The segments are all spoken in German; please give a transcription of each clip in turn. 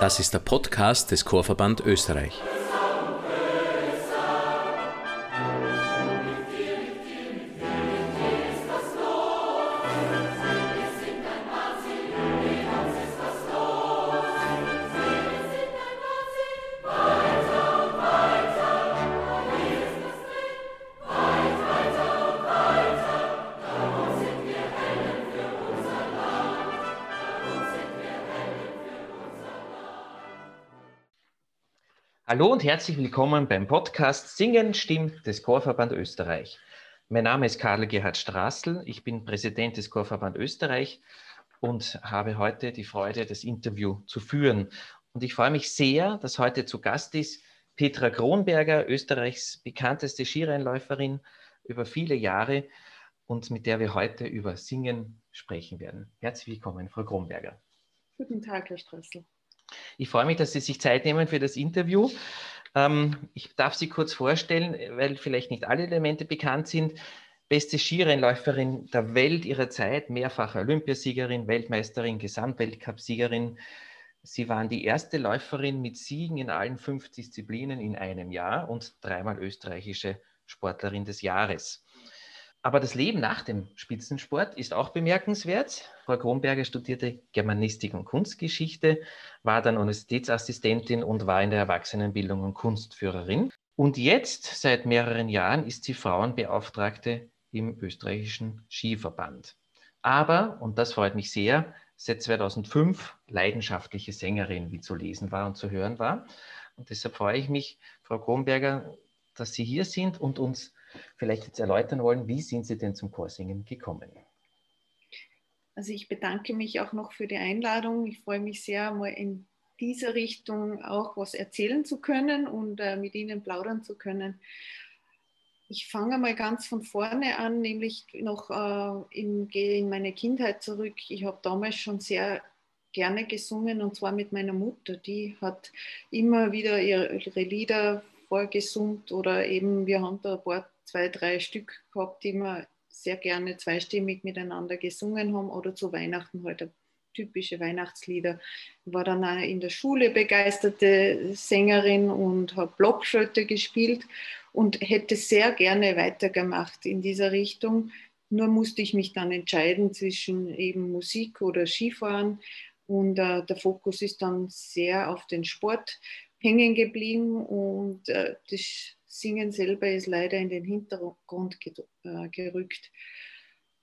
Das ist der Podcast des Chorverband Österreich. Hallo und herzlich willkommen beim Podcast Singen stimmt des Chorverband Österreich. Mein Name ist Karl Gerhard Straßl, ich bin Präsident des Chorverband Österreich und habe heute die Freude, das Interview zu führen. Und ich freue mich sehr, dass heute zu Gast ist Petra Kronberger, Österreichs bekannteste Skirennläuferin über viele Jahre und mit der wir heute über Singen sprechen werden. Herzlich willkommen, Frau Kronberger. Guten Tag, Herr Straßl. Ich freue mich, dass Sie sich Zeit nehmen für das Interview. Ähm, ich darf Sie kurz vorstellen, weil vielleicht nicht alle Elemente bekannt sind. Beste Skirennläuferin der Welt ihrer Zeit, mehrfache Olympiasiegerin, Weltmeisterin, Gesamtweltcupsiegerin. Sie waren die erste Läuferin mit Siegen in allen fünf Disziplinen in einem Jahr und dreimal österreichische Sportlerin des Jahres. Aber das Leben nach dem Spitzensport ist auch bemerkenswert. Frau Kronberger studierte Germanistik und Kunstgeschichte, war dann Universitätsassistentin und war in der Erwachsenenbildung und Kunstführerin. Und jetzt, seit mehreren Jahren, ist sie Frauenbeauftragte im österreichischen Skiverband. Aber, und das freut mich sehr, seit 2005 leidenschaftliche Sängerin, wie zu lesen war und zu hören war. Und deshalb freue ich mich, Frau Kronberger, dass Sie hier sind und uns vielleicht jetzt erläutern wollen, wie sind Sie denn zum Chorsingen gekommen? Also ich bedanke mich auch noch für die Einladung. Ich freue mich sehr, mal in dieser Richtung auch was erzählen zu können und äh, mit Ihnen plaudern zu können. Ich fange mal ganz von vorne an, nämlich noch äh, in, gehe in meine Kindheit zurück. Ich habe damals schon sehr gerne gesungen und zwar mit meiner Mutter. Die hat immer wieder ihre, Lieder vorgesummt oder eben wir haben da ein paar zwei, drei Stück gehabt, die wir sehr gerne zweistimmig miteinander gesungen haben oder zu Weihnachten halt typische Weihnachtslieder. War dann auch in der Schule begeisterte Sängerin und habe Blockflöte gespielt und hätte sehr gerne weitergemacht in dieser Richtung. Nur musste ich mich dann entscheiden zwischen eben Musik oder Skifahren und äh, der Fokus ist dann sehr auf den Sport hängen geblieben und äh, das Singen selber ist leider in den Hintergrund äh, gerückt.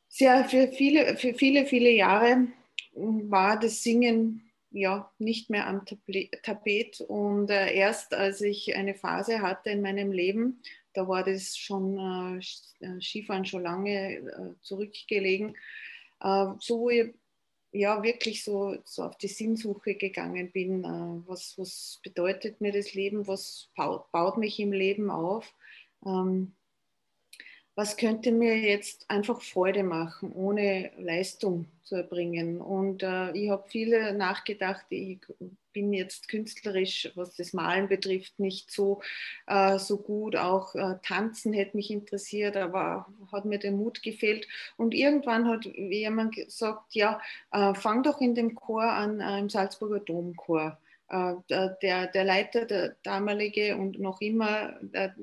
Sehr, für, viele, für viele, viele Jahre war das Singen ja nicht mehr am Tapet und äh, erst als ich eine Phase hatte in meinem Leben, da war das schon äh, Skifahren schon lange zurückgelegen, so wo ich ja wirklich so, so auf die Sinnsuche gegangen bin. Äh, was, was bedeutet mir das Leben? Was baut, mich im Leben auf? Ähm, was könnte mir jetzt einfach Freude machen, ohne Leistung zu erbringen? Und äh, ich habe viele nachgedacht, ich bin jetzt künstlerisch, was das Malen betrifft, nicht so, äh, so gut. Auch äh, Tanzen hätte mich interessiert, aber hat mir der Mut gefehlt. Und irgendwann hat jemand gesagt, ja, äh, fang doch in dem Chor an, äh, im Salzburger Domchor. Äh, der, der Leiter, der damalige und noch immer der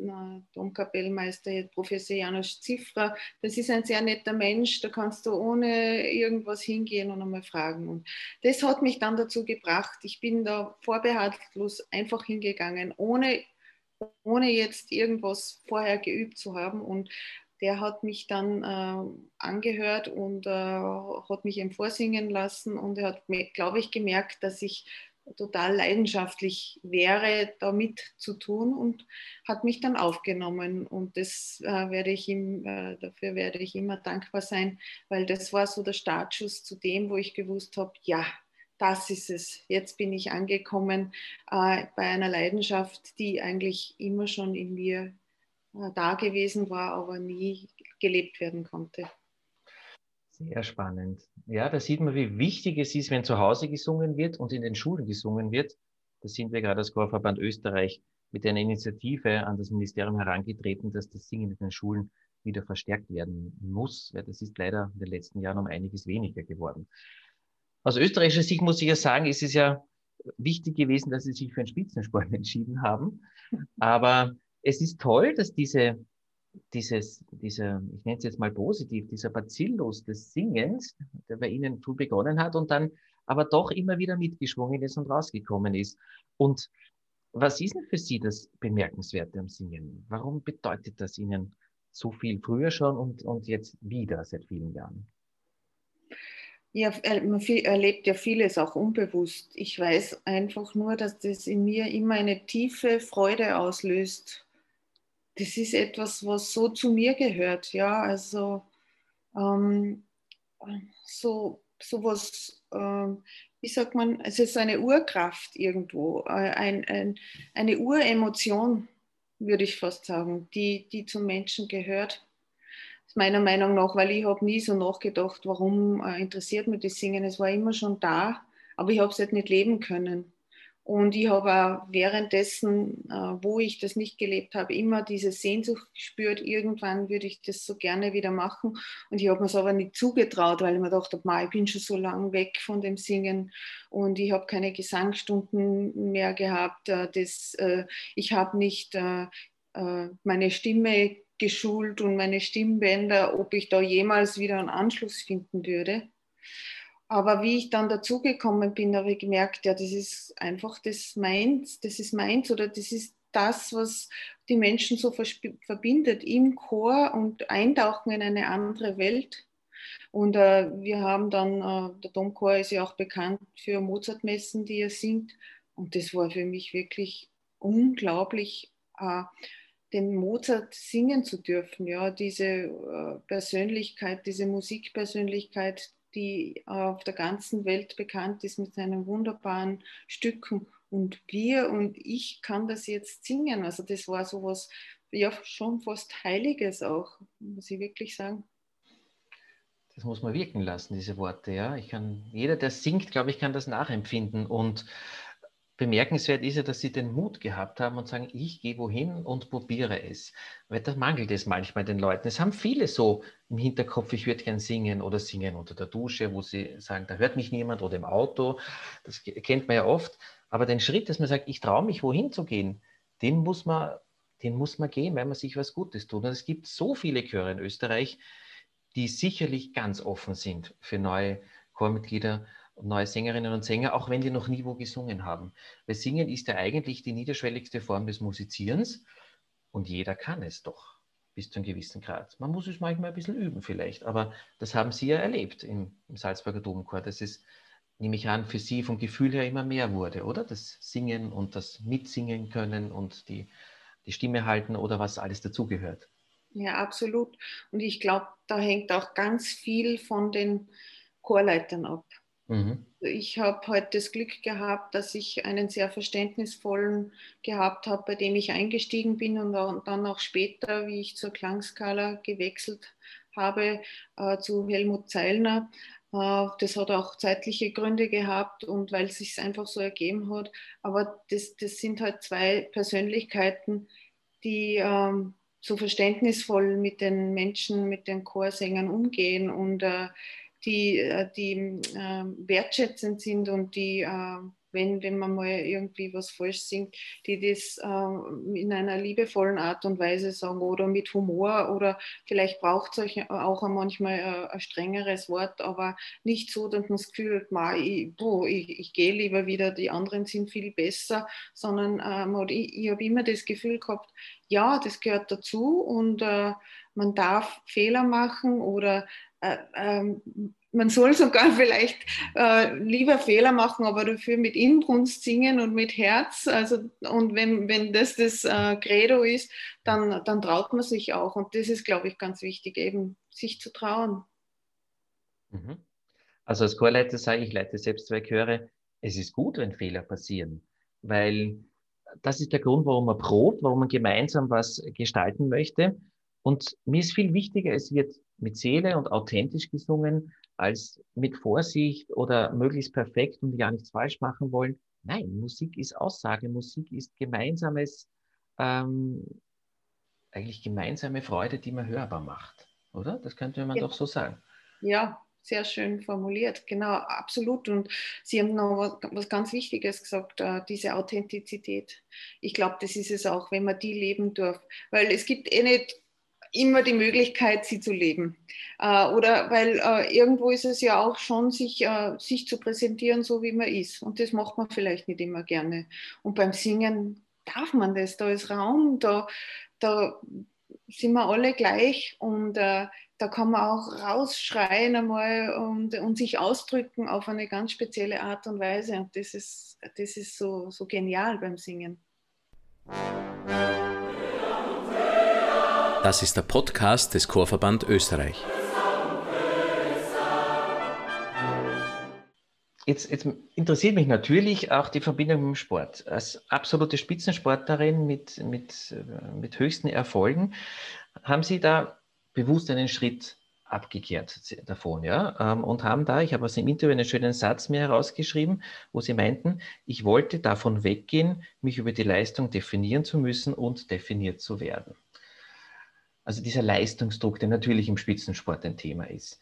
Domkapellmeister, Professor Janusz Ziffra, das ist ein sehr netter Mensch, da kannst du ohne irgendwas hingehen und einmal fragen. Und das hat mich dann dazu gebracht, ich bin da vorbehaltlos einfach hingegangen, ohne, ohne jetzt irgendwas vorher geübt zu haben und der hat mich dann äh, angehört und äh, hat mich ihm vorsingen lassen und er hat, glaube ich, gemerkt, dass ich total leidenschaftlich wäre, damit zu tun und hat mich dann aufgenommen. Und das äh, werde ich ihm, äh, dafür werde ich immer dankbar sein, weil das war so der Startschuss zu dem, wo ich gewusst habe, ja, das ist es. Jetzt bin ich angekommen äh, bei einer Leidenschaft, die eigentlich immer schon in mir äh, da gewesen war, aber nie gelebt werden konnte. Sehr spannend. Ja, da sieht man, wie wichtig es ist, wenn zu Hause gesungen wird und in den Schulen gesungen wird. Da sind wir gerade als Chorverband Österreich mit einer Initiative an das Ministerium herangetreten, dass das Singen in den Schulen wieder verstärkt werden muss, weil das ist leider in den letzten Jahren um einiges weniger geworden. Aus österreichischer Sicht muss ich ja sagen, ist es ja wichtig gewesen, dass Sie sich für einen Spitzensport entschieden haben. Aber es ist toll, dass diese, dieses, dieser, ich nenne es jetzt mal positiv, dieser Bacillus des Singens, der bei Ihnen früh begonnen hat und dann aber doch immer wieder mitgeschwungen ist und rausgekommen ist. Und was ist denn für Sie das Bemerkenswerte am Singen? Warum bedeutet das Ihnen so viel früher schon und, und jetzt wieder seit vielen Jahren? Ja, man erlebt ja vieles auch unbewusst. Ich weiß einfach nur, dass das in mir immer eine tiefe Freude auslöst. Das ist etwas, was so zu mir gehört. Ja, also ähm, so sowas, äh, wie sagt man, es ist eine Urkraft irgendwo, äh, ein, ein, eine Uremotion, würde ich fast sagen, die, die zum Menschen gehört meiner Meinung nach, weil ich habe nie so nachgedacht, warum äh, interessiert mich das Singen. Es war immer schon da, aber ich habe es halt nicht leben können. Und ich habe auch währenddessen, äh, wo ich das nicht gelebt habe, immer diese Sehnsucht gespürt, irgendwann würde ich das so gerne wieder machen. Und ich habe mir es aber nicht zugetraut, weil ich mir gedacht habe, ich bin schon so lange weg von dem Singen und ich habe keine Gesangsstunden mehr gehabt. Äh, das, äh, ich habe nicht meine Stimme geschult und meine Stimmbänder, ob ich da jemals wieder einen Anschluss finden würde. Aber wie ich dann dazugekommen bin, habe ich gemerkt, ja, das ist einfach das meins, das ist meins oder das ist das, was die Menschen so verbindet im Chor und eintauchen in eine andere Welt. Und äh, wir haben dann, äh, der Domchor ist ja auch bekannt für Mozartmessen, die er singt. Und das war für mich wirklich unglaublich. Äh, den Mozart singen zu dürfen, ja, diese äh, Persönlichkeit, diese Musikpersönlichkeit, die auf der ganzen Welt bekannt ist mit seinen wunderbaren Stücken. Und wir und ich kann das jetzt singen. Also das war sowas, ja, schon fast Heiliges auch, muss ich wirklich sagen. Das muss man wirken lassen, diese Worte, ja. Ich kann, jeder, der singt, glaube ich, kann das nachempfinden. Und bemerkenswert ist ja, dass sie den Mut gehabt haben und sagen, ich gehe wohin und probiere es. Weil da mangelt es manchmal den Leuten. Es haben viele so im Hinterkopf, ich würde gern singen oder singen unter der Dusche, wo sie sagen, da hört mich niemand oder im Auto. Das kennt man ja oft. Aber den Schritt, dass man sagt, ich traue mich, wohin zu gehen, den muss man, den muss man gehen, weil man sich was Gutes tut. Und es gibt so viele Chöre in Österreich, die sicherlich ganz offen sind für neue Chormitglieder neue Sängerinnen und Sänger, auch wenn die noch nie wo gesungen haben. Weil Singen ist ja eigentlich die niederschwelligste Form des Musizierens und jeder kann es doch bis zu einem gewissen Grad. Man muss es manchmal ein bisschen üben vielleicht, aber das haben Sie ja erlebt im, im Salzburger Domchor, dass es, nehme ich an, für Sie vom Gefühl her immer mehr wurde, oder? Das Singen und das Mitsingen können und die, die Stimme halten oder was alles dazugehört. Ja, absolut. Und ich glaube, da hängt auch ganz viel von den Chorleitern ab. Mhm. Ich habe heute das Glück gehabt, dass ich einen sehr verständnisvollen gehabt habe, bei dem ich eingestiegen bin und dann auch später, wie ich zur Klangskala gewechselt habe, äh, zu Helmut Zeilner. Äh, das hat auch zeitliche Gründe gehabt und weil es sich einfach so ergeben hat. Aber das, das sind halt zwei Persönlichkeiten, die ähm, so verständnisvoll mit den Menschen, mit den Chorsängern umgehen und äh, die, äh, die äh, wertschätzend sind und die, äh, wenn, wenn man mal irgendwie was falsch singt, die das äh, in einer liebevollen Art und Weise sagen oder mit Humor oder vielleicht braucht es auch manchmal äh, ein strengeres Wort, aber nicht so, dass man das Gefühl hat, ich, ich, ich gehe lieber wieder, die anderen sind viel besser, sondern äh, ich, ich habe immer das Gefühl gehabt, ja, das gehört dazu und äh, man darf Fehler machen oder äh, ähm, man soll sogar vielleicht äh, lieber Fehler machen, aber dafür mit Inbrunst singen und mit Herz. Also, und wenn, wenn das das äh, Credo ist, dann, dann traut man sich auch. Und das ist, glaube ich, ganz wichtig, eben sich zu trauen. Mhm. Also als Chorleiter sage ich, ich leite selbst zwei Chöre, es ist gut, wenn Fehler passieren, weil das ist der Grund, warum man probt, warum man gemeinsam was gestalten möchte. Und mir ist viel wichtiger, es wird mit Seele und authentisch gesungen, als mit Vorsicht oder möglichst perfekt und ja nichts falsch machen wollen. Nein, Musik ist Aussage, Musik ist gemeinsames, ähm, eigentlich gemeinsame Freude, die man hörbar macht, oder? Das könnte man ja. doch so sagen. Ja, sehr schön formuliert. Genau, absolut. Und Sie haben noch was, was ganz Wichtiges gesagt, äh, diese Authentizität. Ich glaube, das ist es auch, wenn man die leben darf. Weil es gibt eh nicht immer die Möglichkeit, sie zu leben. Äh, oder weil äh, irgendwo ist es ja auch schon, sich, äh, sich zu präsentieren, so wie man ist. Und das macht man vielleicht nicht immer gerne. Und beim Singen darf man das. Da ist Raum, da, da sind wir alle gleich und äh, da kann man auch rausschreien einmal und, und sich ausdrücken auf eine ganz spezielle Art und Weise. Und das ist, das ist so, so genial beim Singen. Das ist der Podcast des Chorverband Österreich. Jetzt, jetzt, interessiert mich natürlich auch die Verbindung mit dem Sport. Als absolute Spitzensportlerin mit, mit, mit höchsten Erfolgen haben Sie da bewusst einen Schritt abgekehrt davon, ja, ähm, und haben da, ich habe aus dem Interview einen schönen Satz mir herausgeschrieben, wo sie meinten, ich wollte davon weggehen, mich über die Leistung definieren zu müssen und definiert zu werden. Also dieser Leistungsdruck, der natürlich im Spitzensport ein Thema ist.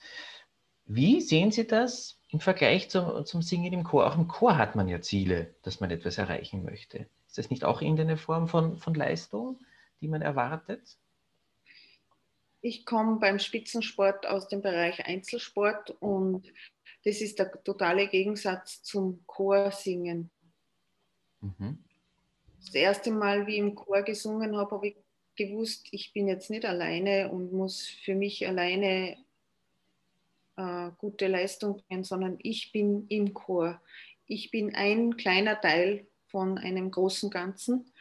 Wie sehen Sie das im Vergleich zum, zum Singen im Chor? Auch im Chor hat man ja Ziele, dass man etwas erreichen möchte. Ist das nicht auch irgendeine Form von, von Leistung, die man erwartet? Ich komme beim Spitzensport aus dem Bereich Einzelsport und das ist der totale Gegensatz zum Chorsingen. Mhm. Das erste Mal, wie ich im Chor gesungen habe, habe ich gewusst, ich bin jetzt nicht alleine und muss für mich alleine äh, gute Leistung bringen, sondern ich bin im Chor. Ich bin ein kleiner Teil von einem großen Ganzen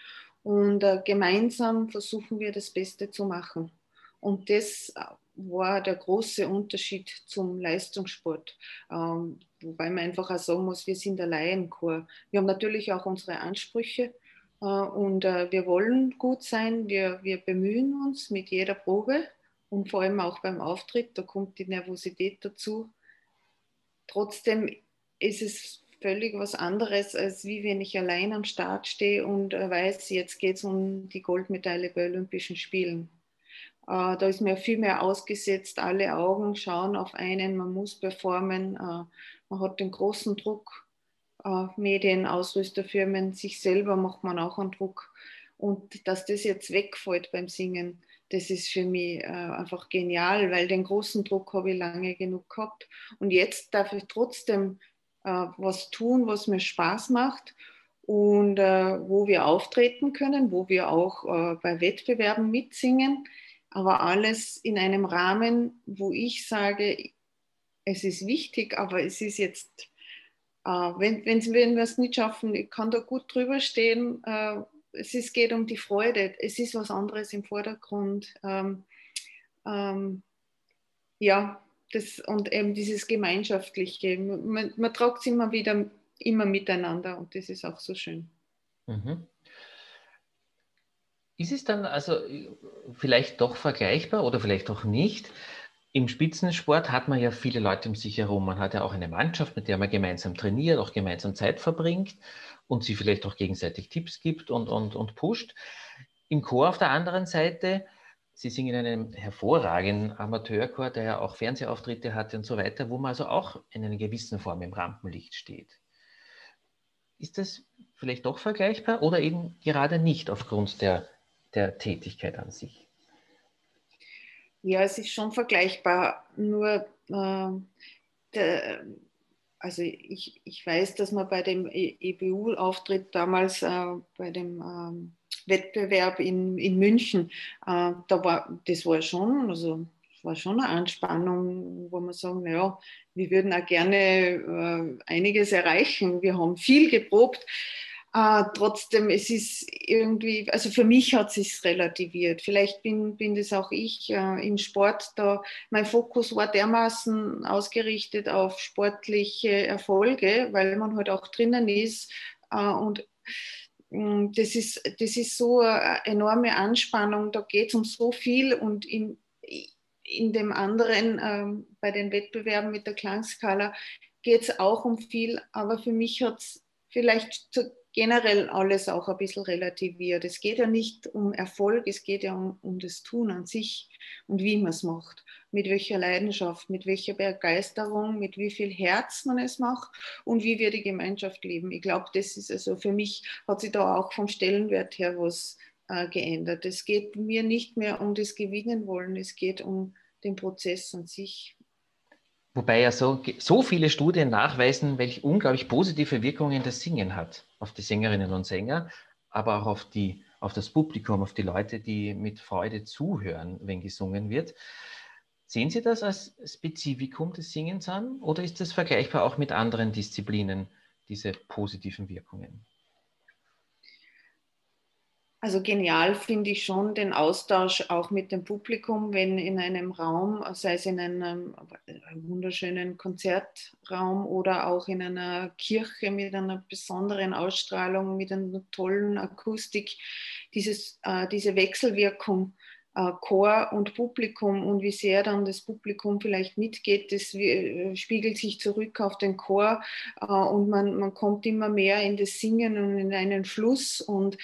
und äh, gemeinsam versuchen wir das Beste zu machen. Und das war der große Unterschied zum Leistungssport. Ähm, wobei man einfach auch sagen muss, wir sind ein Laienchor. Wir haben natürlich auch unsere Ansprüche äh, und äh, wir wollen gut sein. Wir, wir bemühen uns mit jeder Probe und vor allem auch beim Auftritt. Da kommt die Nervosität dazu. Trotzdem ist es völlig was anderes, als wie wenn ich allein am Start stehe und äh, weiß, jetzt geht es um die Goldmedaille bei Olympischen Spielen. Äh, da ist mir viel mehr ausgesetzt. Alle Augen schauen auf einen. Man muss performen. Äh, man hat den großen Druck. Äh, Medien, Ausrüsterfirmen, sich selber macht man auch einen Druck. Und dass das jetzt wegfällt beim Singen, das ist für mich einfach genial, weil den großen Druck habe ich lange genug gehabt. Und jetzt darf ich trotzdem was tun, was mir Spaß macht und wo wir auftreten können, wo wir auch bei Wettbewerben mitsingen aber alles in einem Rahmen, wo ich sage, es ist wichtig, aber es ist jetzt, äh, wenn, wenn, wenn wir es nicht schaffen, ich kann da gut drüber stehen, äh, es ist, geht um die Freude, es ist was anderes im Vordergrund. Ähm, ähm, ja, das, und eben dieses Gemeinschaftliche, man, man tragt es immer wieder, immer miteinander und das ist auch so schön. Mhm. Ist es dann also vielleicht doch vergleichbar oder vielleicht auch nicht? Im Spitzensport hat man ja viele Leute um sich herum. Man hat ja auch eine Mannschaft, mit der man gemeinsam trainiert, auch gemeinsam Zeit verbringt und sie vielleicht auch gegenseitig Tipps gibt und, und, und pusht. Im Chor auf der anderen Seite, Sie singen in einem hervorragenden Amateurchor, der ja auch Fernsehauftritte hatte und so weiter, wo man also auch in einer gewissen Form im Rampenlicht steht. Ist das vielleicht doch vergleichbar oder eben gerade nicht aufgrund der der Tätigkeit an sich? Ja, es ist schon vergleichbar. Nur, äh, der, also ich, ich weiß, dass man bei dem EBU-Auftritt damals äh, bei dem ähm, Wettbewerb in, in München, äh, da war, das war schon, also war schon eine Anspannung, wo man sagen, naja, wir würden auch gerne äh, einiges erreichen. Wir haben viel geprobt. Äh, trotzdem, es ist irgendwie, also für mich hat es sich relativiert. Vielleicht bin, bin das auch ich äh, im Sport da. Mein Fokus war dermaßen ausgerichtet auf sportliche Erfolge, weil man halt auch drinnen ist. Äh, und mm, das ist, das ist so eine enorme Anspannung. Da geht es um so viel und in, in dem anderen, ähm, bei den Wettbewerben mit der Klangskala, geht es auch um viel. Aber für mich hat es vielleicht generell alles auch ein bisschen relativiert. Es geht ja nicht um Erfolg, es geht ja um, um das Tun an sich und wie man es macht, mit welcher Leidenschaft, mit welcher Begeisterung, mit wie viel Herz man es macht und wie wir die Gemeinschaft leben. Ich glaube, das ist also für mich, hat sich da auch vom Stellenwert her was äh, geändert. Es geht mir nicht mehr um das Gewinnen wollen, es geht um den Prozess an sich. Wobei ja so, so viele Studien nachweisen, welche unglaublich positive Wirkungen das Singen hat auf die Sängerinnen und Sänger, aber auch auf, die, auf das Publikum, auf die Leute, die mit Freude zuhören, wenn gesungen wird. Sehen Sie das als Spezifikum des Singens an oder ist das vergleichbar auch mit anderen Disziplinen, diese positiven Wirkungen? Also genial finde ich schon den Austausch auch mit dem Publikum, wenn in einem Raum, sei es in einem wunderschönen Konzertraum oder auch in einer Kirche mit einer besonderen Ausstrahlung, mit einer tollen Akustik, dieses, äh, diese Wechselwirkung äh, Chor und Publikum und wie sehr dann das Publikum vielleicht mitgeht, das äh, spiegelt sich zurück auf den Chor äh, und man, man kommt immer mehr in das Singen und in einen Fluss und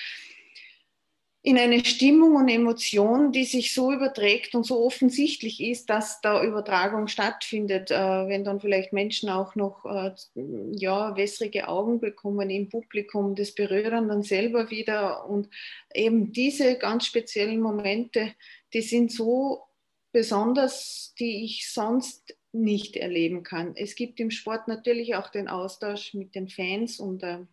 in eine Stimmung und Emotion, die sich so überträgt und so offensichtlich ist, dass da Übertragung stattfindet, äh, wenn dann vielleicht Menschen auch noch äh, ja, wässrige Augen bekommen im Publikum, das berührt dann selber wieder und eben diese ganz speziellen Momente, die sind so besonders, die ich sonst nicht erleben kann. Es gibt im Sport natürlich auch den Austausch mit den Fans und äh,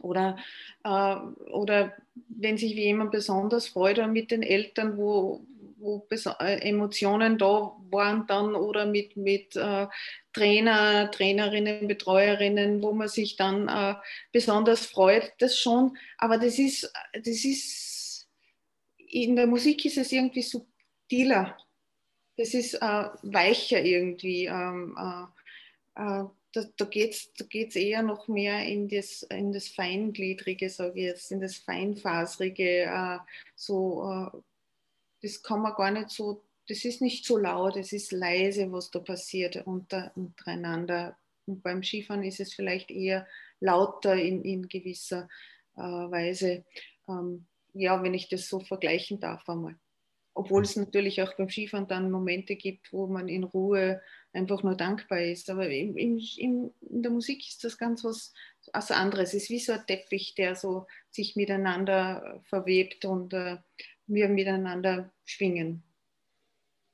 oder, äh, oder wenn sich jemand besonders freut oder mit den Eltern, wo, wo äh, Emotionen da waren dann oder mit, mit äh, Trainer, Trainerinnen, Betreuerinnen, wo man sich dann äh, besonders freut, das schon. Aber das ist, das ist, in der Musik ist es irgendwie subtiler. Das ist äh, weicher irgendwie. Ähm, äh, äh, da, da geht es da geht's eher noch mehr in das, in das Feingliedrige, sage ich jetzt, in das Feinfaserige. Äh, so, äh, das kann man gar nicht so, das ist nicht so laut, es ist leise, was da passiert unter, untereinander. Und beim Skifahren ist es vielleicht eher lauter in, in gewisser äh, Weise. Ähm, ja, wenn ich das so vergleichen darf einmal. Obwohl es natürlich auch beim Skifahren dann Momente gibt, wo man in Ruhe einfach nur dankbar ist. Aber im, im, in der Musik ist das ganz was, was anderes. Es ist wie so ein Teppich, der so sich miteinander verwebt und äh, wir miteinander schwingen.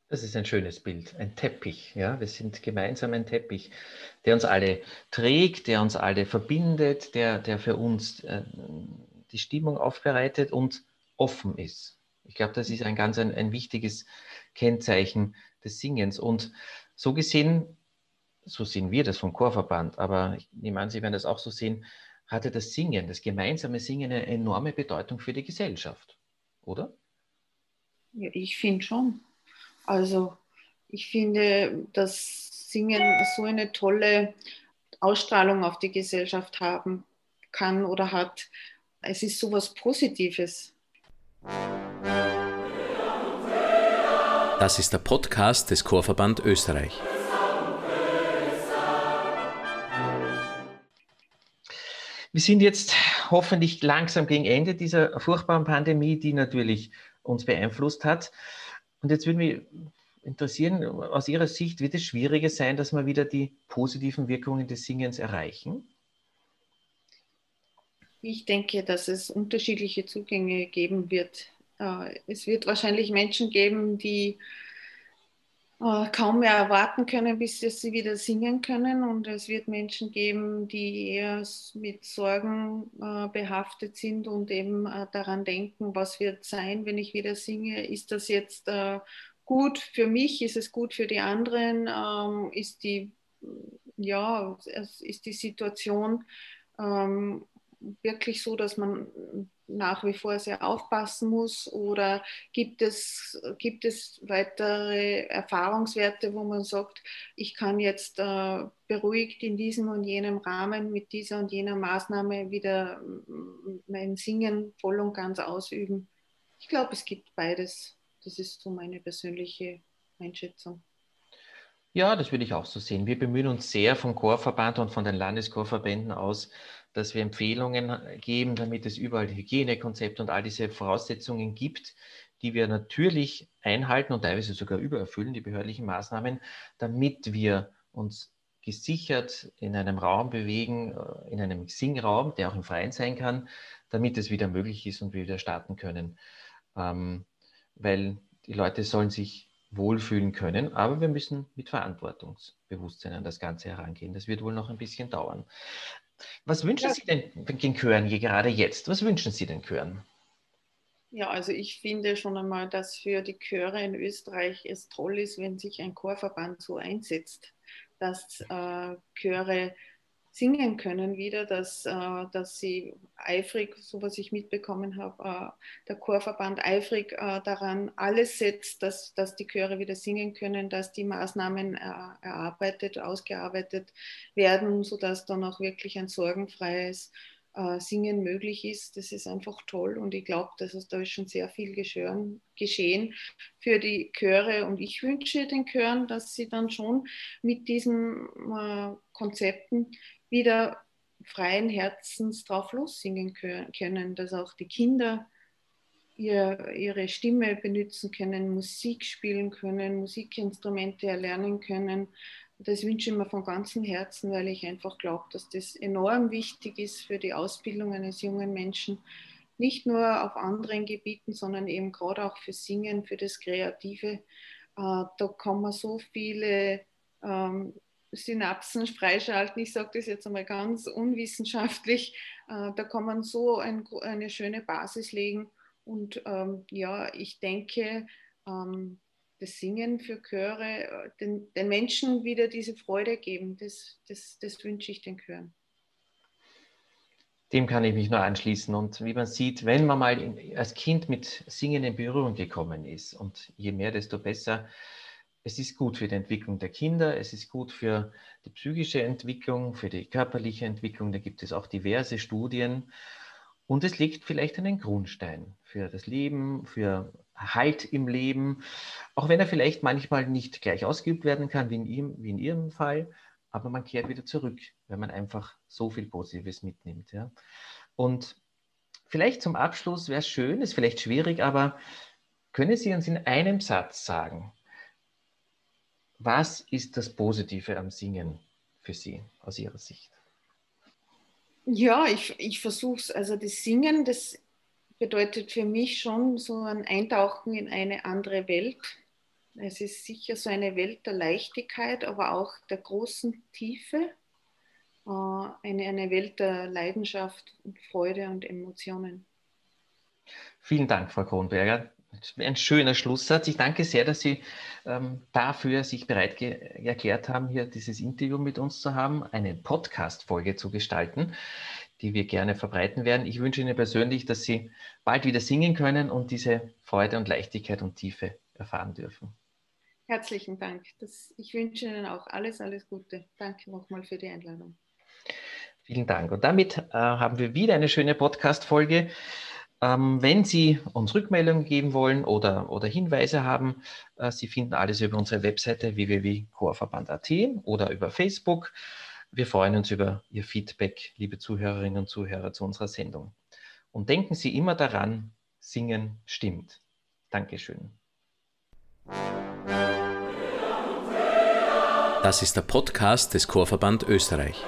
Das ist ein schönes Bild, ein Teppich. Ja? Wir sind gemeinsam ein Teppich, der uns alle trägt, der uns alle verbindet, der, der für uns äh, die Stimmung aufbereitet und offen ist. Ich glaube, das ist ein ganz ein, ein wichtiges Kennzeichen des Singens. Und so gesehen, so sehen wir das vom Chorverband, aber ich nehme an, Sie werden das auch so sehen, hatte das Singen, das gemeinsame Singen eine enorme Bedeutung für die Gesellschaft, oder? Ja, ich finde schon. Also ich finde, dass Singen so eine tolle Ausstrahlung auf die Gesellschaft haben kann oder hat. Es ist so was Positives. Das ist der Podcast des Chorverband Österreich. Wir sind jetzt hoffentlich langsam gegen Ende dieser furchtbaren Pandemie, die natürlich uns beeinflusst hat. Und jetzt würde mich interessieren, aus Ihrer Sicht, wird es schwieriger sein, dass wir wieder die positiven Wirkungen des Singens erreichen? Ich denke, dass es unterschiedliche Zugänge geben wird. Äh, es wird wahrscheinlich Menschen geben, die äh, kaum mehr erwarten können, bis sie wieder singen können. Und es wird Menschen geben, die eher mit Sorgen äh, behaftet sind und eben daran denken, was wird sein, wenn ich wieder singe. Ist das jetzt gut für mich? Ist es gut für die anderen? Ähm, ist die, ja, ist die Situation ähm, wirklich so, dass man nach wie vor sehr aufpassen muss? Oder gibt es, gibt es weitere Erfahrungswerte, wo man sagt, ich kann jetzt äh, beruhigt in diesem und jenem Rahmen mit dieser und jener Maßnahme wieder mein Singen voll und ganz ausüben? Ich glaube, es gibt beides. Das ist so meine persönliche Einschätzung. Ja, das würde ich auch so sehen. Wir bemühen uns sehr vom Chorverband und von den Landeschorverbänden aus, dass wir Empfehlungen geben, damit es überall Hygienekonzepte und all diese Voraussetzungen gibt, die wir natürlich einhalten und teilweise sogar übererfüllen, die behördlichen Maßnahmen, damit wir uns gesichert in einem Raum bewegen, äh, in einem Singraum, der auch im Freien sein kann, damit es wieder möglich ist und wir wieder starten können. Ähm, weil die Leute sollen sich wohlfühlen können, aber wir müssen mit Verantwortungsbewusstsein an das Ganze herangehen. Das wird wohl noch ein bisschen dauern. Was wünschen ja. Sie denn den Chören gerade jetzt? Was wünschen Sie den Chören? Ja, also ich finde schon einmal, dass für die Chöre in Österreich es toll ist, wenn sich ein Chorverband so einsetzt, dass äh, Chöre singen können wieder, dass, äh, dass sie eifrig, so was ich mitbekommen habe, äh, der Chorverband eifrig äh, daran alles setzt, dass, dass die Chöre wieder singen können, dass die Maßnahmen äh, erarbeitet, ausgearbeitet werden, sodass dann auch wirklich ein sorgenfreies äh, Singen möglich ist. Das ist einfach toll und ich glaube, dass es da ist schon sehr viel geschehen, geschehen für die Chöre und ich wünsche den Chören, dass sie dann schon mit diesen äh, Konzepten wieder freien Herzens drauf lossingen können, dass auch die Kinder ihr, ihre Stimme benutzen können, Musik spielen können, Musikinstrumente erlernen können. Das wünsche ich mir von ganzem Herzen, weil ich einfach glaube, dass das enorm wichtig ist für die Ausbildung eines jungen Menschen. Nicht nur auf anderen Gebieten, sondern eben gerade auch für Singen, für das Kreative. Äh, da kann man so viele ähm, Synapsen freischalten. Ich sage das jetzt einmal ganz unwissenschaftlich. Äh, da kann man so ein, eine schöne Basis legen. Und ähm, ja, ich denke, ähm, das Singen für Chöre, äh, den, den, Menschen wieder diese Freude geben, das, das, das wünsche ich den Chören. Dem kann ich mich nur anschließen. Und wie man sieht, wenn man mal in, als Kind mit Singen in Berührung gekommen ist, und je mehr, desto besser, es ist gut für die Entwicklung der Kinder, es ist gut für die psychische Entwicklung, für die körperliche Entwicklung. Da gibt es auch diverse Studien. Und es legt vielleicht einen Grundstein für das Leben, für Halt im Leben, auch wenn er vielleicht manchmal nicht gleich ausgeübt werden kann, wie in, ihm, wie in Ihrem Fall, aber man kehrt wieder zurück, wenn man einfach so viel Positives mitnimmt. Ja. Und vielleicht zum Abschluss wäre es schön, ist vielleicht schwierig, aber können Sie uns in einem Satz sagen, was ist das Positive am Singen für Sie aus Ihrer Sicht? Ja, ich, ich versuche es. Also das Singen, das bedeutet für mich schon so ein Eintauchen in eine andere Welt. Es ist sicher so eine Welt der Leichtigkeit, aber auch der großen Tiefe. Äh, eine, eine Welt der Leidenschaft und Freude und Emotionen. Vielen Dank, Frau Kronberger ein schöner Schlusssatz. Ich danke sehr, dass Sie ähm, dafür sich bereit erklärt haben, hier dieses Interview mit uns zu haben, eine Podcast-Folge zu gestalten, die wir gerne verbreiten werden. Ich wünsche Ihnen persönlich, dass Sie bald wieder singen können und diese Freude und Leichtigkeit und Tiefe erfahren dürfen. Herzlichen Dank. Das, ich wünsche Ihnen auch alles, alles Gute. Danke nochmal für die Einladung. Vielen Dank. Und damit äh, haben wir wieder eine schöne Podcast-Folge. Ähm, wenn Sie uns Rückmeldungen geben wollen oder, oder Hinweise haben, äh, Sie finden alles über unsere Webseite www.chorverband.at oder über Facebook. Wir freuen uns über Ihr Feedback, liebe Zuhörerinnen und Zuhörer, zu unserer Sendung. Und denken Sie immer daran, singen stimmt. Dankeschön. Das ist der Podcast des Chorverband Österreich.